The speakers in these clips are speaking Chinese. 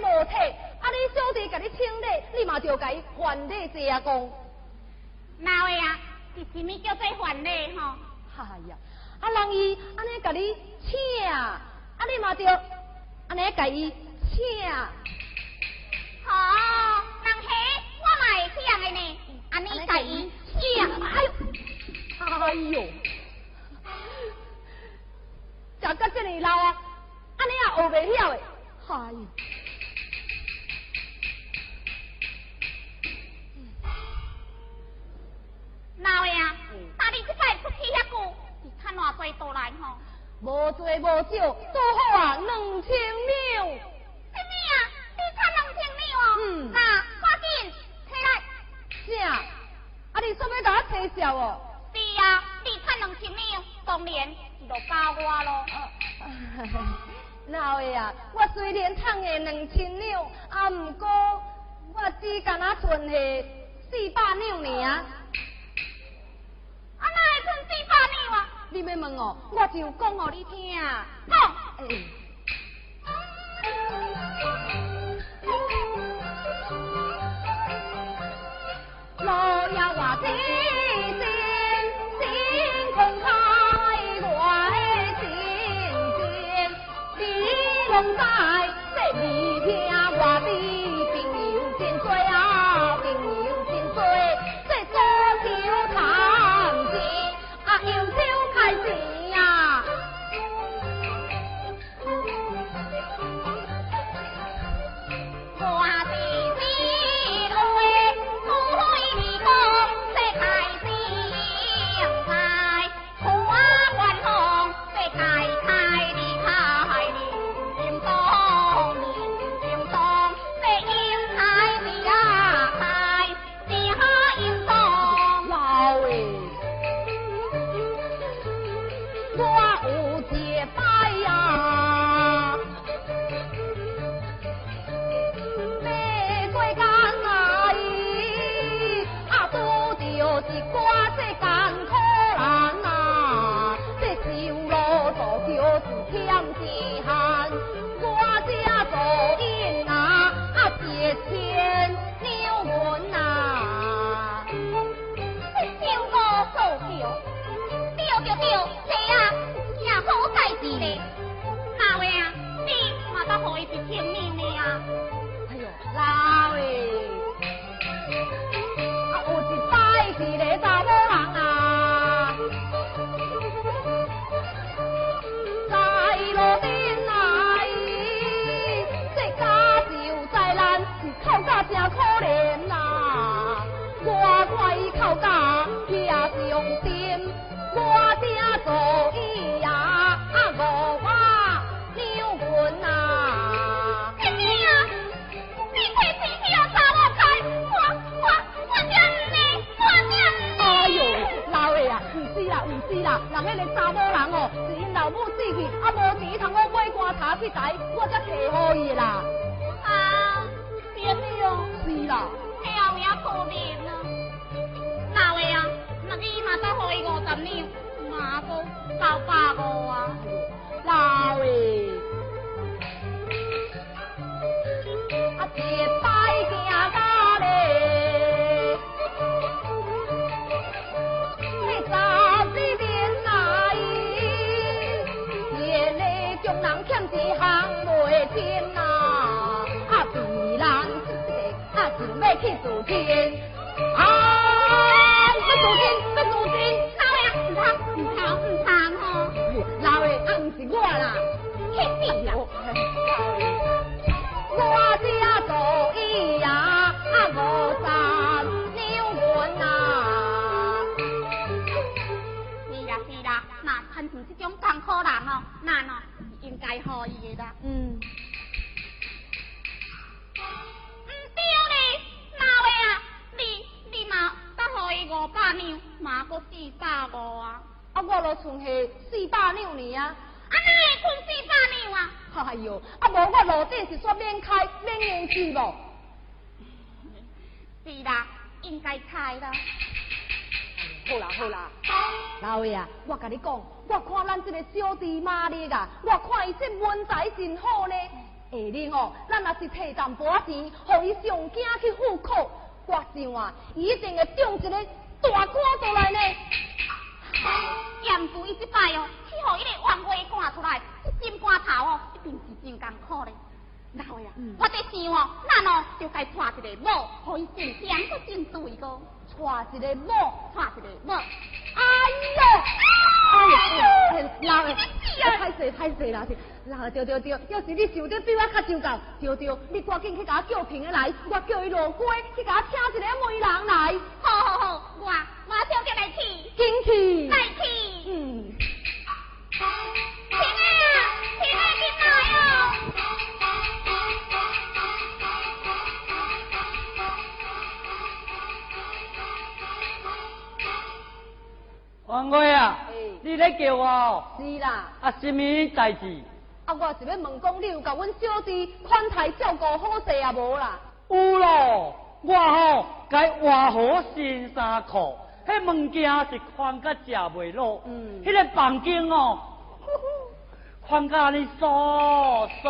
无体，啊你小弟甲你请礼，你嘛就甲伊还礼这样讲。哪位啊？是什么叫做还礼吼？哎呀，啊人伊安尼甲你请。啊！你嘛着安尼甲伊请，好，人嘿，我嘛会请的呢。安尼甲伊请，哎呦，哎呦，食到这么老啊，安尼也学袂晓的，哎。哪位啊？大你即摆出去遐久，是趁偌济倒来吼？无多无少，多好啊，两千两。什么啊？你差两千两哦？嗯。那赶紧起来。啥？啊，你准备甲我推销哦？是啊，你趁两千两，当然就加我咯。哪位啊？我虽然赚的两千两，啊，毋过我只敢那存下四百两呢。你要问哦，我就讲给你听。讲。老爷，我的呀，也可怜啊。老的啊，那你嘛再给伊五十两，嘛个九百五啊。老的，啊姐个啊想要去自天，啊要自天要自天。老的啊，唔通唔通唔通吼，老的啊，毋是我啦，去死啦！我只做伊呀啊无三娘魂呐，是啦是啦，那亲像这种艰苦人哦，咱哦是应该好伊的啦。嗯，伊五百两，嘛搁四百五啊。啊我落剩下四百两呢啊，啊，哪会困四百两啊？哎哟，啊无我路顶是煞免开免用去无？是啦，应该开啦。好啦好啦，老爷啊，我甲你讲，我看咱这个小弟玛丽啊，我看伊这文采真好呢。下日哦，咱若是摕淡薄仔钱，互伊上京去赴考，我想啊，伊一定会中一个大官出来呢。严父伊即摆哦，去互伊个王位赶出来，一心肝头哦，一定是真艰苦咧。老的啊，嗯我在想哦，咱哦就该娶一个某，互伊真香搁真对个，娶一个某，娶一个某。哎呀，哎呀，老的，太衰太衰啦，老的对对对，要是你想得比我较周到，对对，你赶紧去甲我叫平的来，我叫伊落街去甲我请一个媒人来，好好好，我我小姐来去，紧去。来去。嗯，王哥啊哎，你咧叫我哦？是啦，啊，什么代志？啊，我是要问讲，你有甲阮小弟款待照顾好势啊无啦？有咯，我吼该换好新衫裤，迄物件是宽甲食袂落，嗯迄、个房间哦，宽甲安尼疏疏，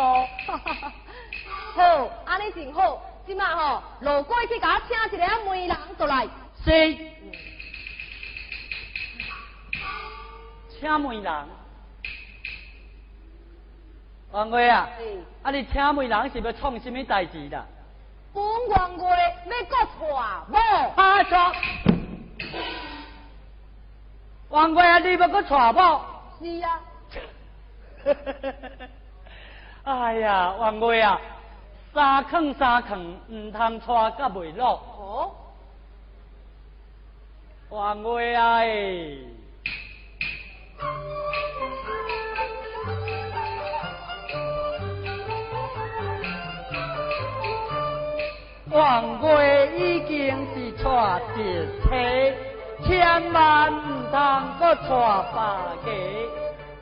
好，安尼真好，即马吼路过去甲我请一个媒人倒来。是，请媒人。王贵啊，哎啊你请媒人是要创什么代志啦？本王月要搁娶某，啊错，王贵啊，你要搁娶某？是啊，哎呀，王贵啊，三坑三坑，唔通娶甲袂落。哦，王贵啊，哎王贵已经是娶一妻，千万唔通搁娶别个。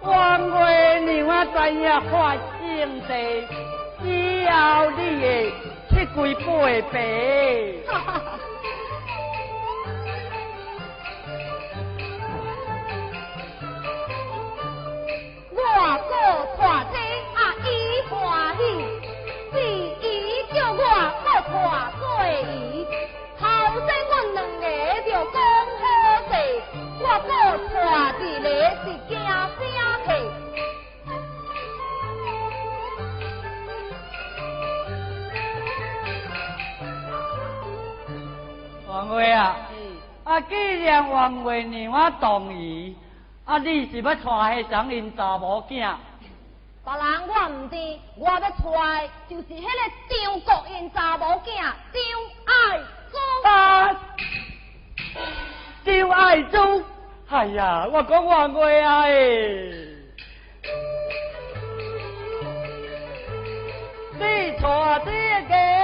王贵娘啊，知影发生地，以后你会七跪八拜。王贵啊，嗯，啊，既然王月娘啊同意，啊，你是要娶迄张因查某囝，别人我唔知，我要出来就是迄个张国英查某囝张爱珠。啊！张爱珠，哎呀，我讲王月啊诶！你错这个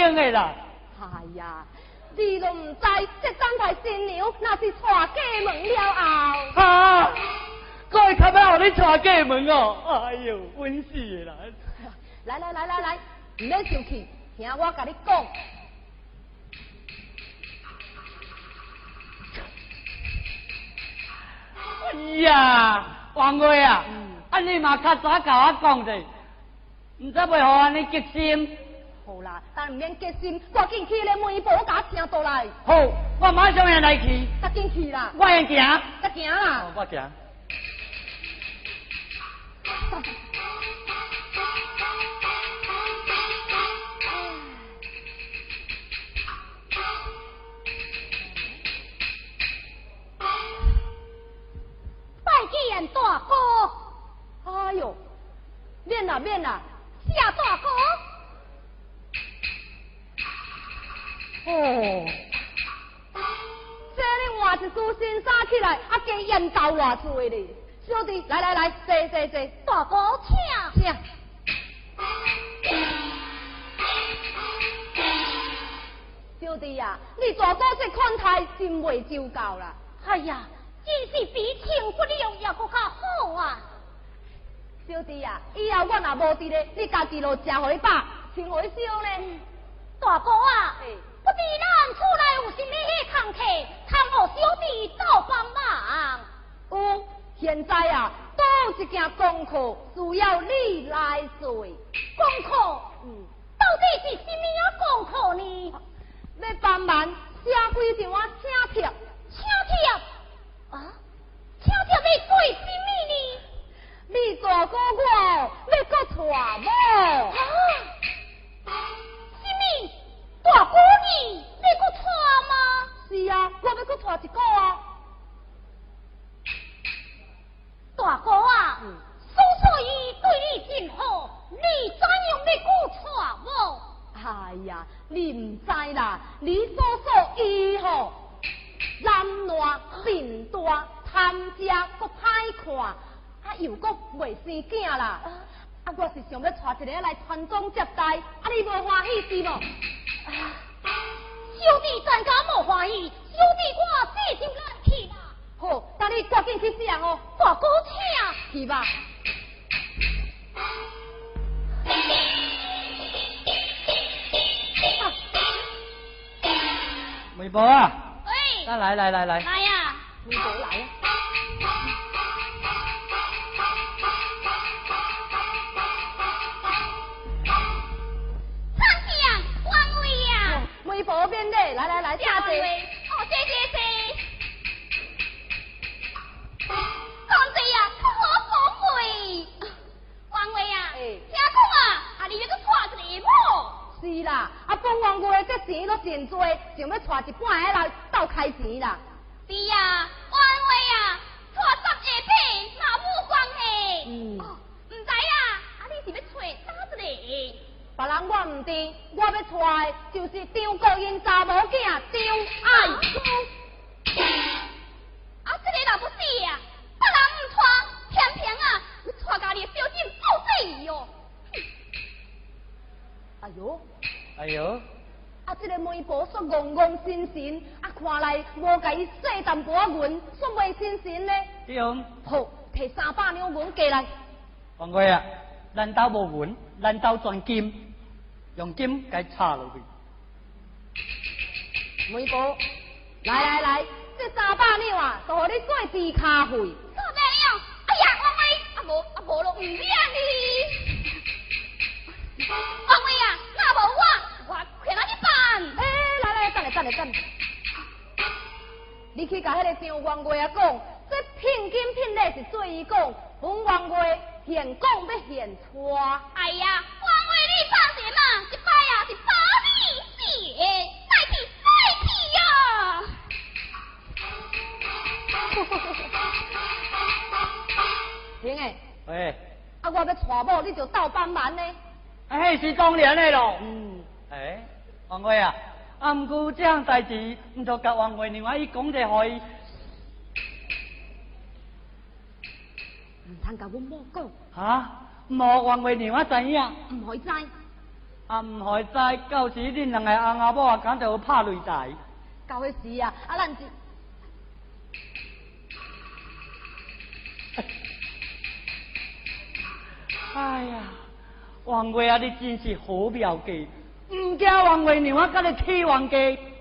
哎呀，你都唔知，这张台新娘那是娶家门了后。啊！我会较要互你带过门哦。哎呦，温死的啦！来来来来来，唔免生气，听我甲你讲。哎呀，王月啊，安尼嘛较早甲我讲者，毋知袂互安尼激心。好啦，但唔免急心，赶紧去咧门婆家请倒来，好，我马上要来去，赶紧去啦，我先行。赶行啦哦。我行。拜见大哥，哎呦，免啦免啦，谢大哥。哦，这你换一束新衫起来，啊加烟斗偌多咧。小弟，来来来，坐坐坐，大哥请。请。小弟呀、你大哥这款态真袂周到啦。哎呀，真是比请不了也搁较好啊！小弟呀、以后我若无伫咧，你家己就食回饱，穿回烧呢。大哥啊，嘿不知咱厝内有甚物迄空客，倘何小弟做帮忙？有，现在啊，都有一件功课需要你来做。功课，嗯，到底是什么样功课呢？要帮忙写几张啊请帖。请帖啊，请帖要做甚物呢？你大哥我要搁娶某。大哥你你搁娶吗？是啊，我要搁娶一个啊。大哥啊，嗯叔叔伊对你真好，你怎样要搁娶我？哎呀，你唔知啦，你叔叔伊吼，男烂面大，贪食搁歹看，啊又搁未生囝啦。啊我是想要带一个来传宗接代，啊，你无欢喜是无？小弟怎敢无欢喜？小弟我这就来去啦。好，等你赶紧去想哦。大哥，请去吧。梅伯啊！哎，来来来来来。来呀！梅伯来呀！梅伯免礼，来来来，下坐。哦，谢谢谢。公子呀，我恭维。王位呀，听讲啊，啊你要去娶一个某。是啦，啊，本王月这钱都真多，想要娶一半个来斗开钱啦。是呀，王位呀，带十下品，那无关系。嗯。哦，唔知呀，啊你是要找哪一个？别人我唔知，我要带就是张国英查某囝张爱珠。啊，这个若不是呀，别人唔带，偏偏啊，你带家己小姐做这哦。哎呦！哎呦！啊，这个媒婆说憨憨心心，啊，看来无甲伊细淡薄银，说袂心心呢。对哦。好，摕三百两银过来。王贵啊，咱兜无银，咱兜全金，用金该插落去。媒婆，来来来，这三百两啊，都互你做猪卡费。三百两，哎呀，王贵，啊无啊无咯，唔免哩。王伟啊，那无我，我快哪去办？哎，来来，等下等下等下，你去甲迄个张王贵啊讲，这聘金聘礼是做伊讲，本王贵现讲要现娶。哎呀，呀。平诶，喂，啊我要娶某，你就倒帮忙呢。哎，是当然的咯。嗯。哎，王贵啊，啊，毋过这样代志，毋就甲王贵另外伊讲者互伊。唔通甲阮某讲。哈？无王贵另外知影？唔可以知。啊，唔可以知，到时恁两个翁阿某啊，敢就拍擂台。到迄时啊，啊，咱哎呀！王贵啊，你真是好表记，唔惊王贵娘啊，甲你起王家。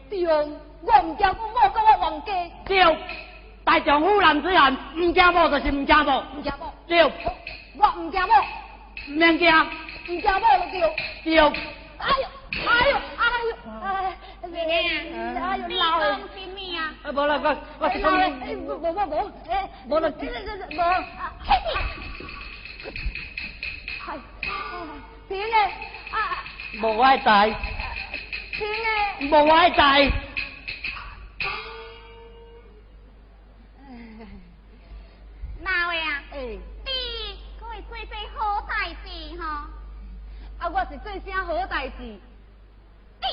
对，我唔惊我某甲我王家。对，大丈夫男子汉，唔惊某就是唔惊某。唔惊某。对，我唔惊某。唔免惊。唔惊某就对。对。哎呦，哎呦，哎呦，哎，哎呦，老诶。你讲咩啊？啊，无啦，我我是讲。无无无无，哎，无啦，这这这无。哎，平诶，啊，无我在。平诶，无我在。哪位啊？诶，你可会做些好代志吼？啊，我是做啥好代志？你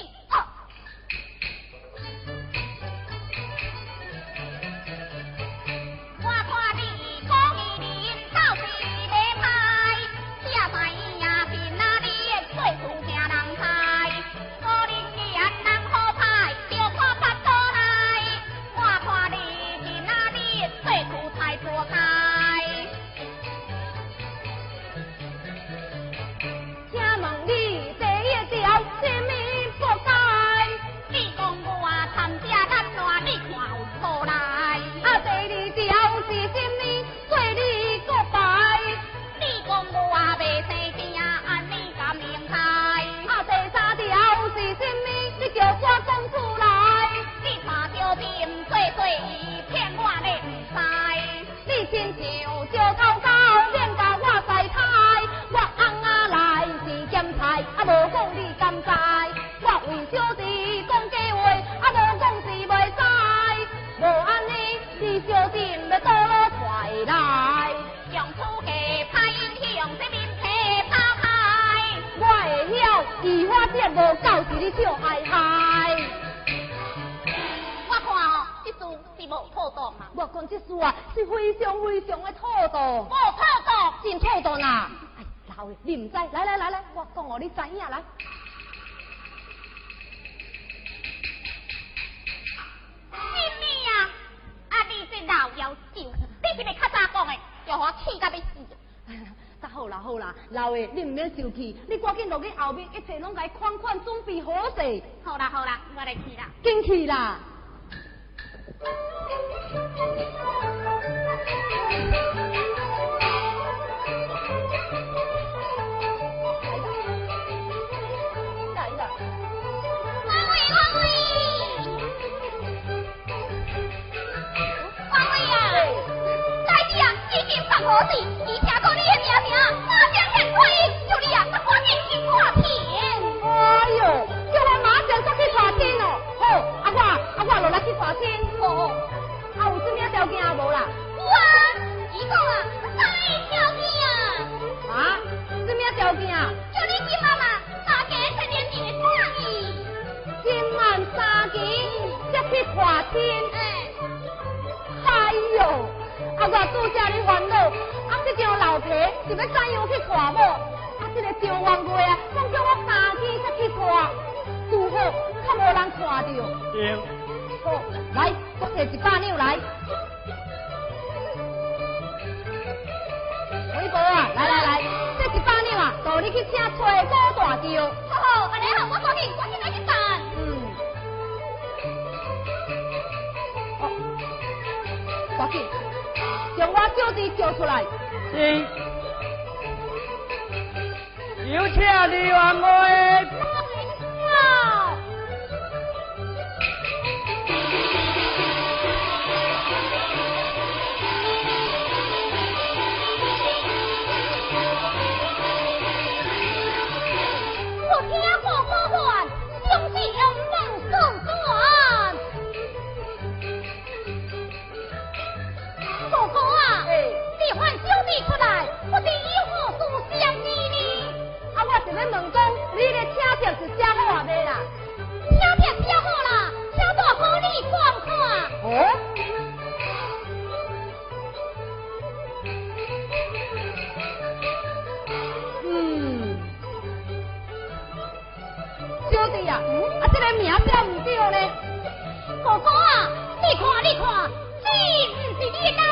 小弟讲假话，阿老讲是袂使。我安尼，你小心咪倒了，快来！用土家拍英雄，从民客打海。我会晓，二花店无教是你，小害害。我看哦，这事是无妥当啊。我讲这事啊，是非常非常的妥当。无妥当，真妥当啊！哎，老的你唔知，来来来来，我讲哦，你知影来。老妖精，你是咪较早讲的，叫我气到要死。那好啦好啦，老爷你唔免生气，你赶紧落去后面，一切拢该款款准备好势。好啦好啦，我来去啦。进去啦。可是，伊听过你的名名，马上现快，叫你啊，赶紧看天。哎呦，叫我马上速去查天哦。好，啊我啊我落来去查天。好，啊有什么条件啊无啦？有啊，伊讲啊，三条件。啊？什么条件？叫你今妈妈三个成年人的生意。今晚三更去看天。哎。哎呦！啊！我拄则咧烦恼，啊！这张老皮是要怎样去看某？啊！这个张元月啊，讲叫我三天才去看，拄好较无人看着。对。好，来，我摕一百两来。微博啊，来来来，这一百两啊，带你去请崔哥大轿。好好，安尼好，我赶紧，赶紧来去办。嗯。好，赶紧。将我小弟叫出来。是。有请李员外。你问讲，你的车票是写好未啦？车票写好啦，写多好你看看啊。嗯，兄弟呀，啊这个名叫不对嘞，哥哥啊，你看你看，这不是你那？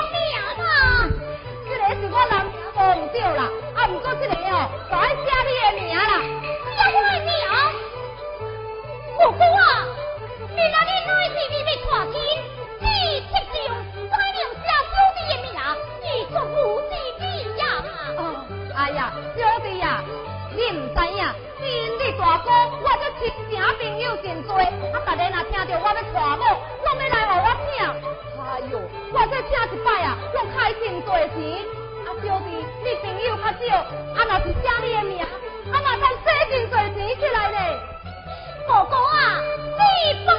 再吃一摆啊，拢开真多钱。啊，小弟，你朋友较少，啊，若是写你的名，啊，嘛通洗真多钱起来呢。哥哥啊，你不。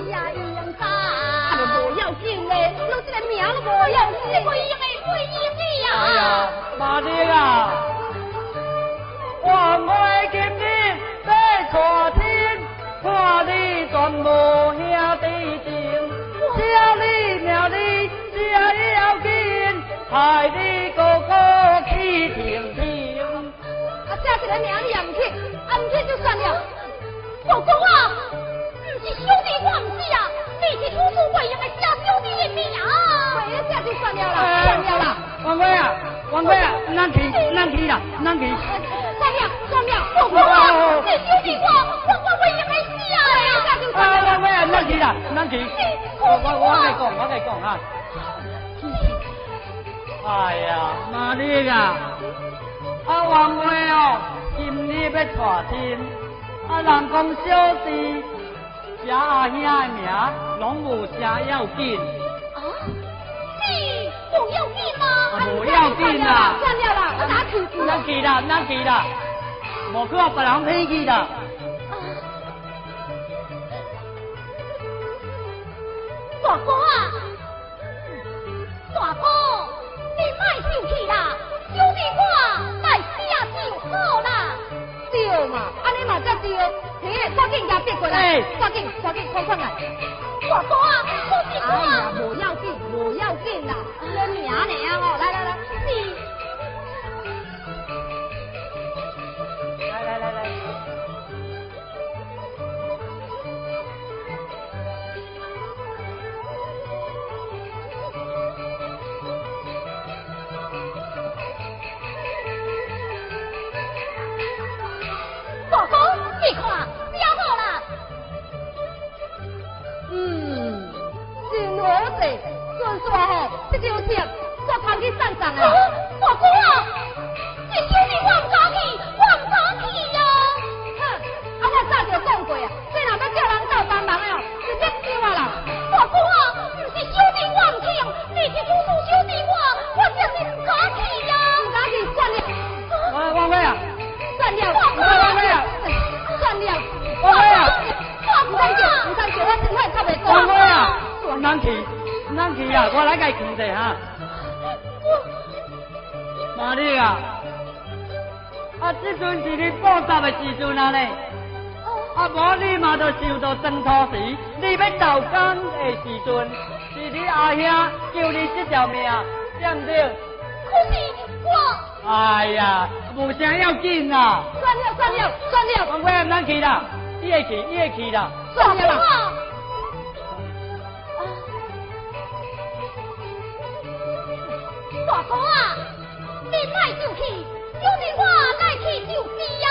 不要紧嘞，我这个命不要紧，不依嘞，不依嘞呀。哎呀，妈的啊，我爱见你在昨天，看你全部兄弟情，只要你命你只要紧，害你哥哥去听听。啊，这个命里也不去，不去就算了。老公啊！是兄弟我唔是啊，你是处处为人的家兄弟一命啊！为了这就算了啦，算了啦。王贵啊，王贵啊，咱去，咱去啦，咱去。算了，算了，婆婆啊，你兄弟我，我我为人的事啊！为了这就算了。王贵啊，咱去啦，咱去。我我我来讲，我来讲啊。哎呀，妈你啊，啊王贵哦，今日要娶亲，啊人讲小弟，写阿兄的名，拢无啥要紧。啊，你不要紧吗？不要紧啦，算了啦，我打去去。咱去啦，咱去啦，无去别人骗去啦。大哥啊，大哥，你莫生气啦，兄弟我来写就好啦。对嘛，安尼嘛才对，嘿，赶紧甲别过来，赶紧赶紧快快来。大哥啊，你莫就去，兄弟我来去就是呀。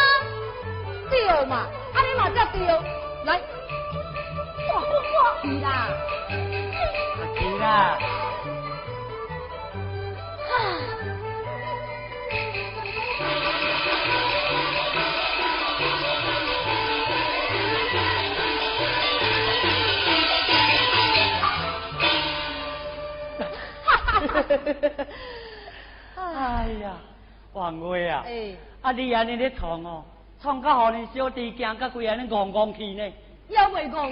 对嘛，安尼嘛才对。来，大哥我，去啦。去啦。哎呀，王月啊，哎，啊你安尼咧创哦，创到互恁小弟惊到规安尼戆戆去呢，也袂讲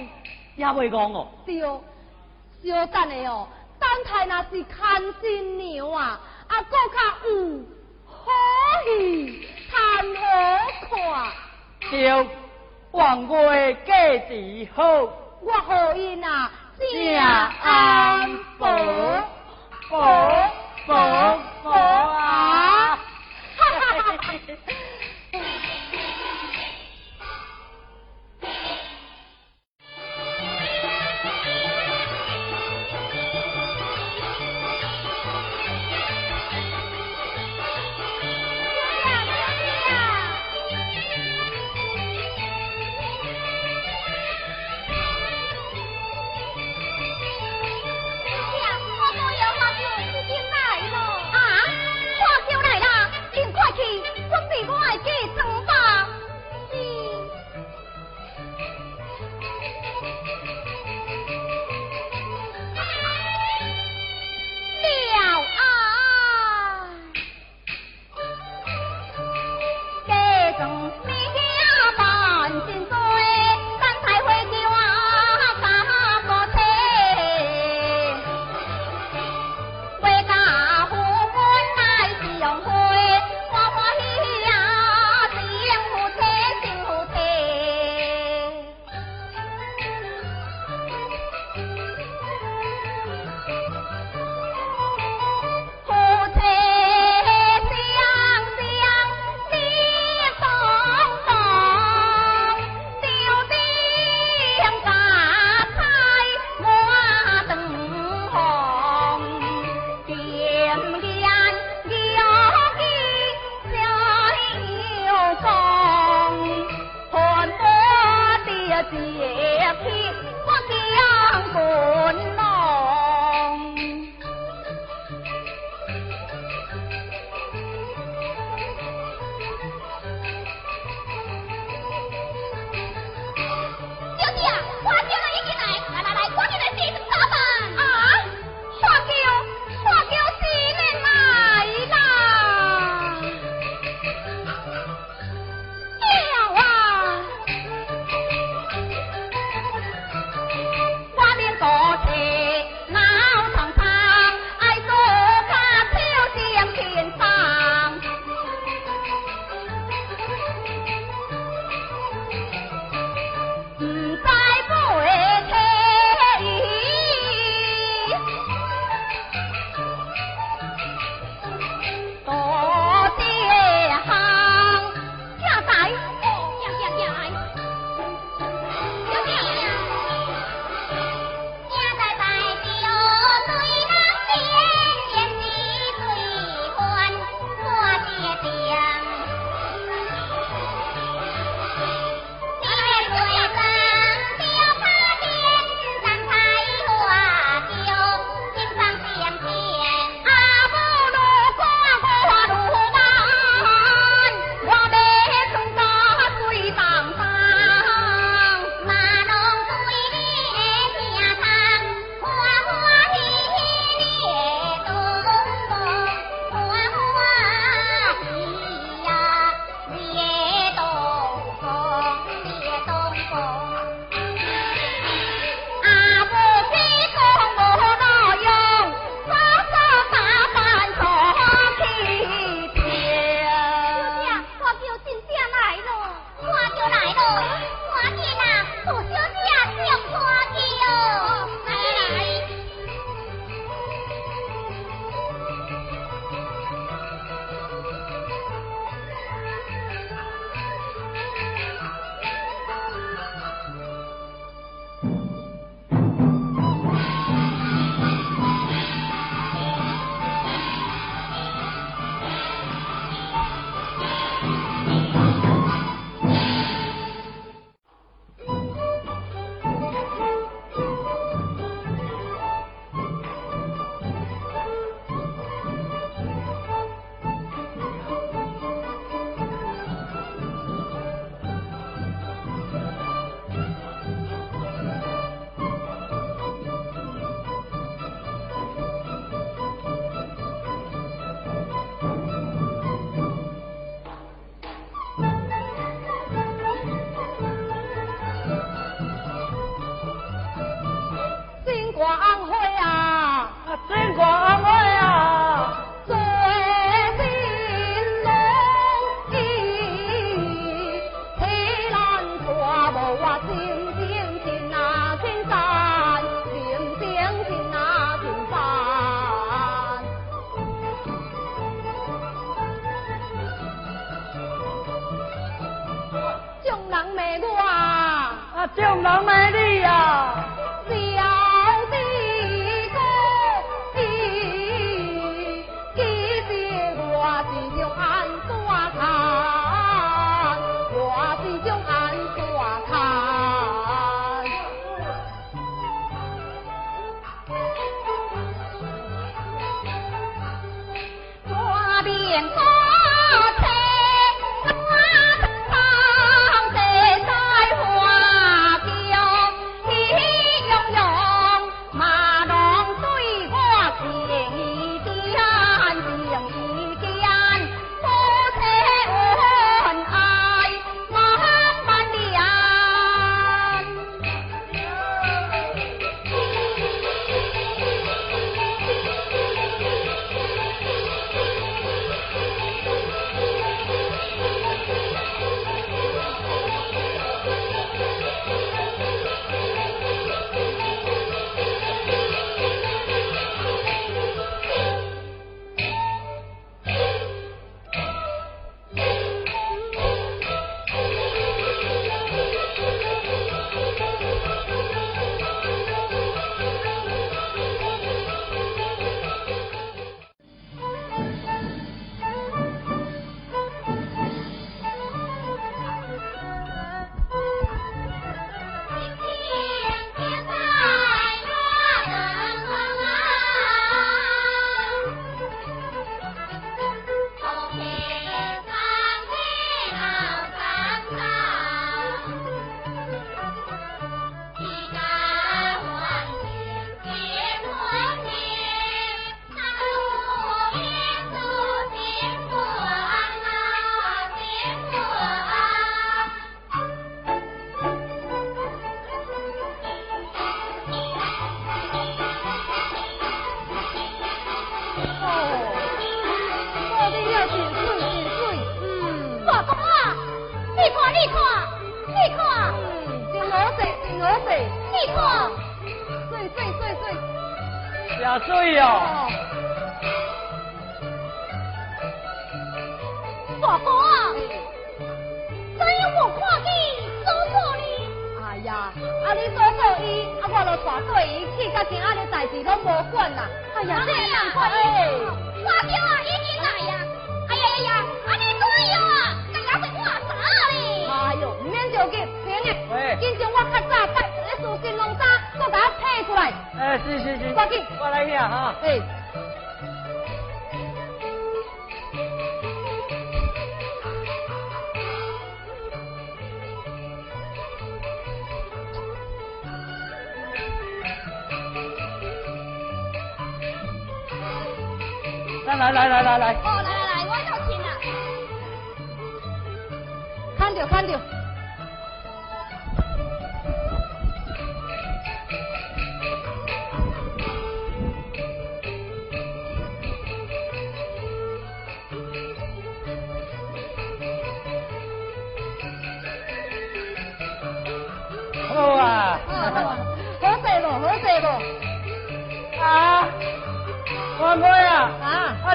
也袂戆哦。对，小等下哦，等待若是看新娘啊，啊，搁较有好戏，谈好看。对，王贵价值好，我好因啊，正安保保宝宝啊。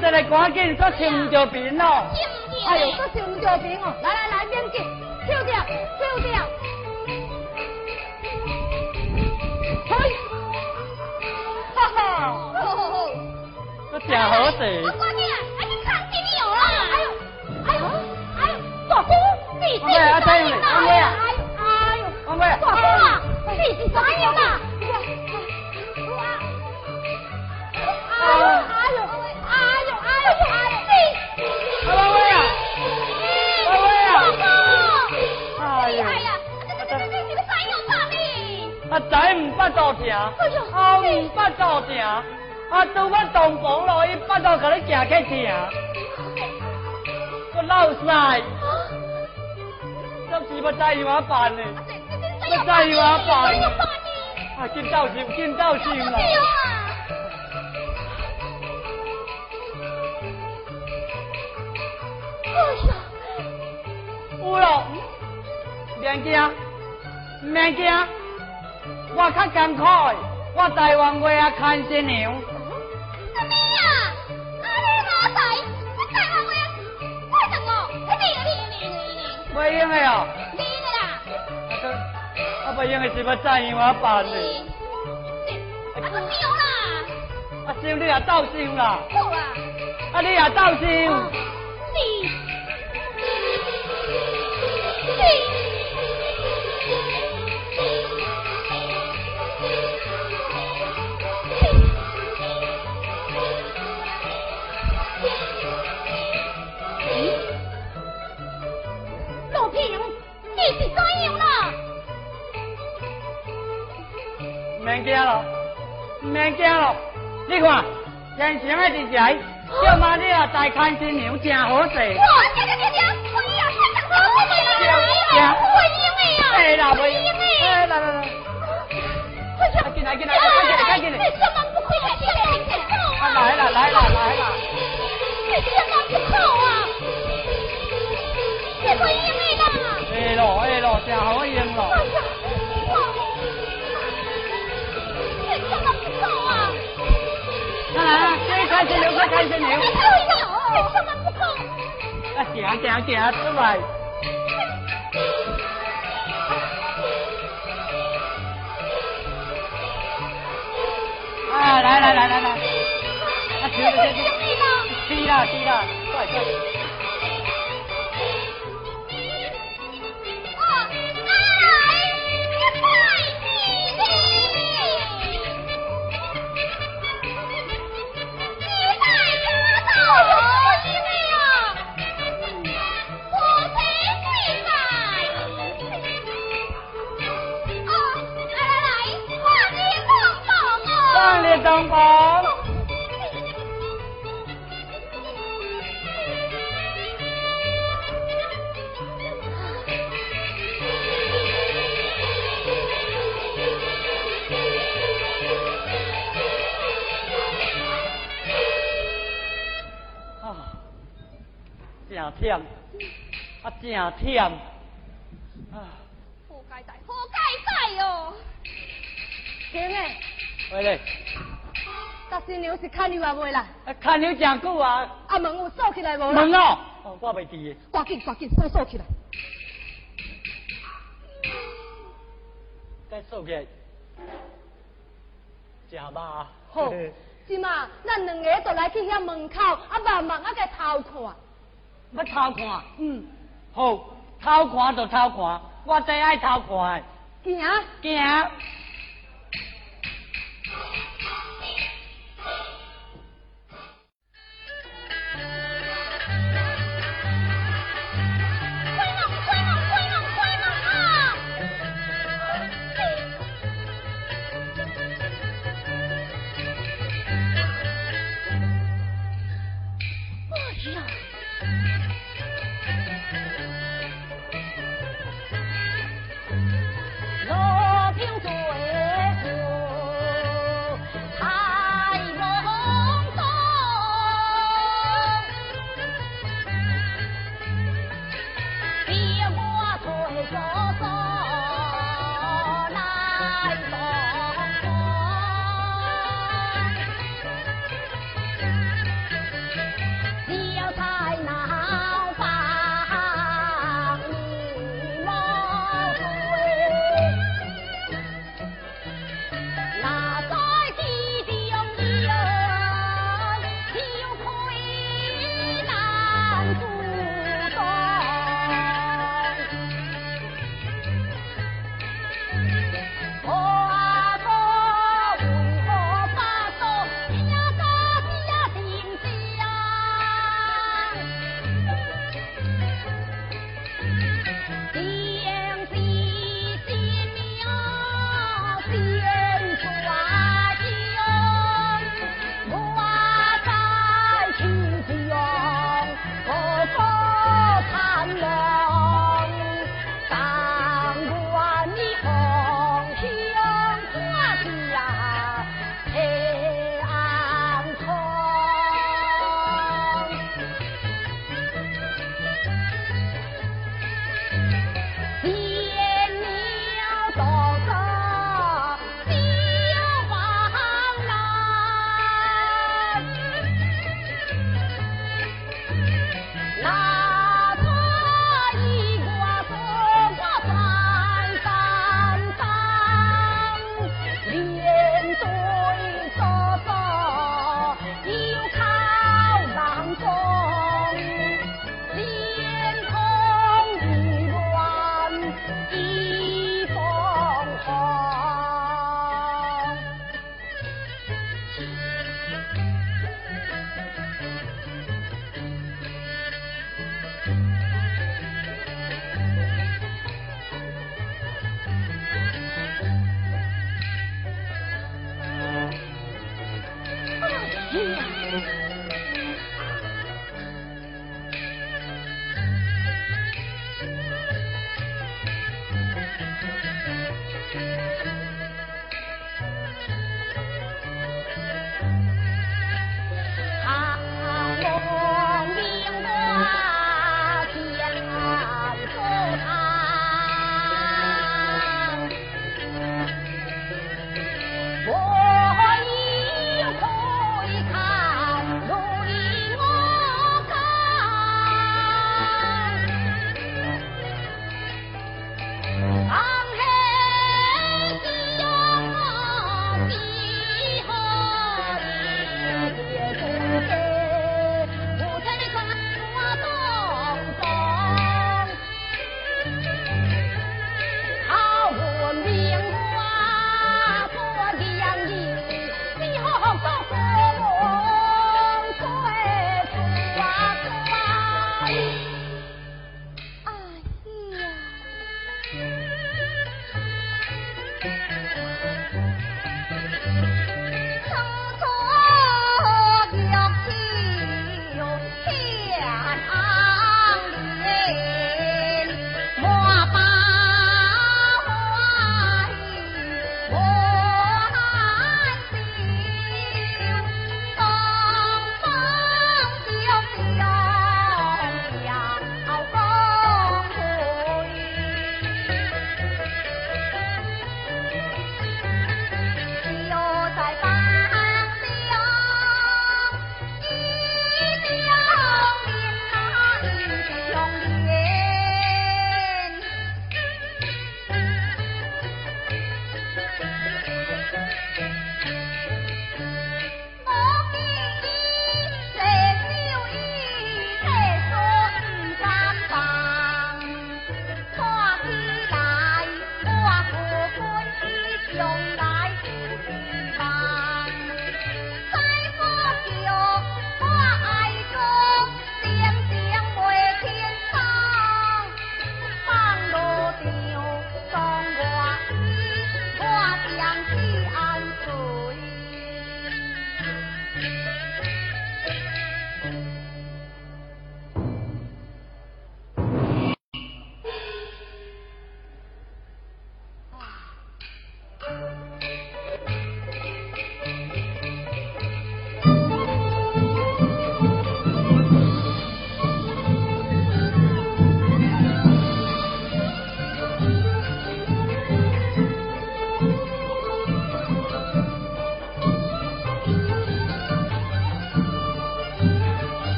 啊！啊！就来赶紧，搁唱唔着边哦。哎呦，搁唱唔着边哦！来来来，免紧，跳掉，跳掉。嘿！哈哈！好好好。势。我赶紧啊！哎，你看见没有啦？哎呦，哎呦，哎呦，大哥，你你是怎样的？哎呦，哎呦，王哥，大哥啊，你是怎样的？八道桥，哎呀，好，八道桥，啊，到我洞房落去，八道给你行起走，我走晒，今子要怎样办呢？要怎样办？啊，紧到钱，紧到钱啦！哎呀，有咯，别惊，别惊。我较艰苦，我台湾话啊看新娘。什么呀？啊，你哪在？你台湾话快什么？你你你你你。袂用的哦。你的啦。啊个，啊袂用的是要怎样啊办呢？啊，不丢啦。啊，收你也斗收啦。好啦。啊，你也斗收。免惊咯，免惊咯，你看，天生的一仔，叫妈你啊再看新娘真好势。哇，行行行行，可以啊，太太好了啦，会用的呀，会啦会用的，哎来来来，快进来进来，快进来快进来，你千万不可以来进来进来，啊来啦来啦来啦，你千万不可啊，你会用的啦，会咯会咯，真好用咯。来，快看新娘快看新娘，你。千万不够，啊点点点出来。啊，来来来来来，啊，去去去，去啦去啦，快快。忝，啊真忝，啊，好解在，好解在哦。天诶，喂咧，大新娘是看你话未啦？啊看你真久啊，啊门有锁起来无啦？问哦，哦我袂记的。赶紧赶紧锁锁起来。该锁起来，真吧？好，是嘛？咱两个就来去遐门口，啊慢慢啊个偷看。要偷看？嗯，好，偷看就偷看，我最爱偷看的。行。行。